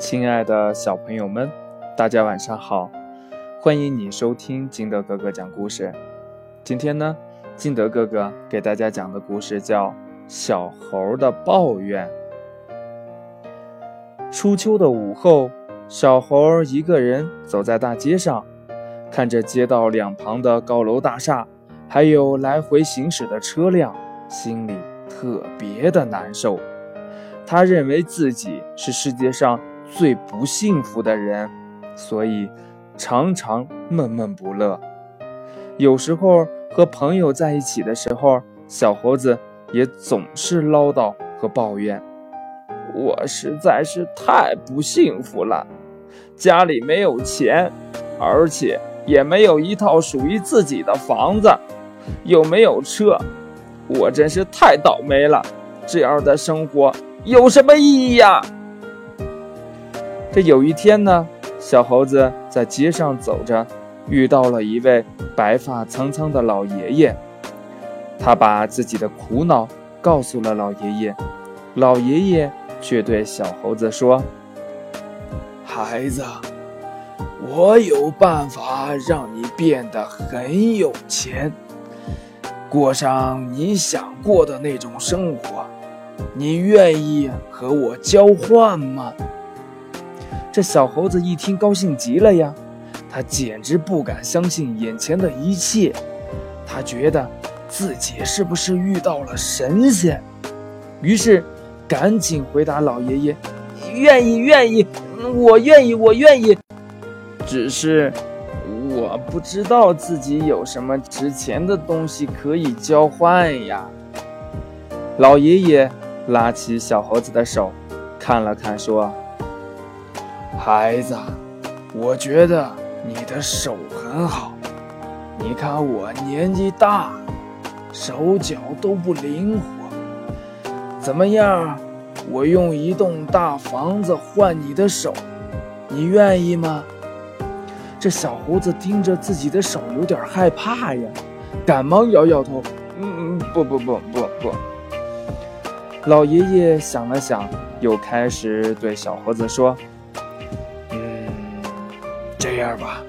亲爱的小朋友们，大家晚上好！欢迎你收听金德哥哥讲故事。今天呢，金德哥哥给大家讲的故事叫《小猴的抱怨》。初秋的午后，小猴一个人走在大街上，看着街道两旁的高楼大厦，还有来回行驶的车辆，心里特别的难受。他认为自己是世界上。最不幸福的人，所以常常闷闷不乐。有时候和朋友在一起的时候，小猴子也总是唠叨和抱怨：“我实在是太不幸福了，家里没有钱，而且也没有一套属于自己的房子，又没有车，我真是太倒霉了。这样的生活有什么意义呀？”这有一天呢，小猴子在街上走着，遇到了一位白发苍苍的老爷爷。他把自己的苦恼告诉了老爷爷，老爷爷却对小猴子说：“孩子，我有办法让你变得很有钱，过上你想过的那种生活。你愿意和我交换吗？”这小猴子一听，高兴极了呀！他简直不敢相信眼前的一切，他觉得自己是不是遇到了神仙？于是赶紧回答老爷爷：“愿意，愿意，我愿意，我愿意。只是我不知道自己有什么值钱的东西可以交换呀。”老爷爷拉起小猴子的手，看了看，说。孩子，我觉得你的手很好。你看我年纪大，手脚都不灵活。怎么样？我用一栋大房子换你的手，你愿意吗？这小胡子盯着自己的手，有点害怕呀，赶忙摇摇头：“嗯嗯，不不不不不。”老爷爷想了想，又开始对小猴子说。这样吧，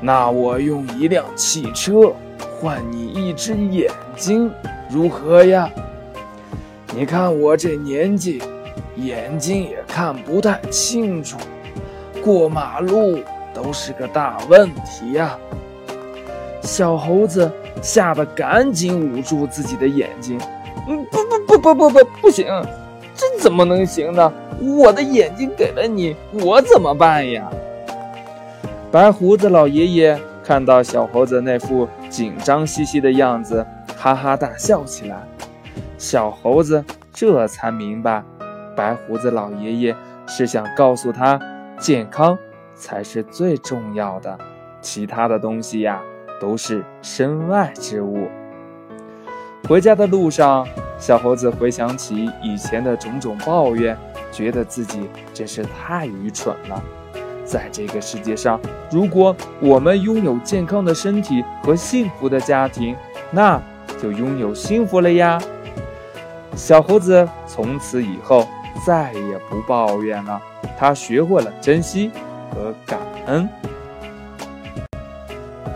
那我用一辆汽车换你一只眼睛，如何呀？你看我这年纪，眼睛也看不太清楚，过马路都是个大问题呀。小猴子吓得赶紧捂住自己的眼睛。嗯，不不不不不不，不行，这怎么能行呢？我的眼睛给了你，我怎么办呀？白胡子老爷爷看到小猴子那副紧张兮兮的样子，哈哈大笑起来。小猴子这才明白，白胡子老爷爷是想告诉他，健康才是最重要的，其他的东西呀都是身外之物。回家的路上，小猴子回想起以前的种种抱怨，觉得自己真是太愚蠢了。在这个世界上，如果我们拥有健康的身体和幸福的家庭，那就拥有幸福了呀。小猴子从此以后再也不抱怨了，他学会了珍惜和感恩。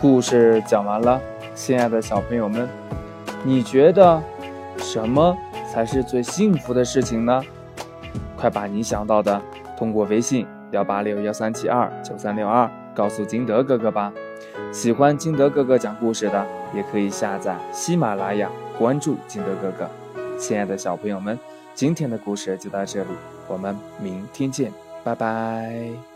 故事讲完了，亲爱的小朋友们，你觉得什么才是最幸福的事情呢？快把你想到的通过微信。幺八六幺三七二九三六二，告诉金德哥哥吧。喜欢金德哥哥讲故事的，也可以下载喜马拉雅，关注金德哥哥。亲爱的小朋友们，今天的故事就到这里，我们明天见，拜拜。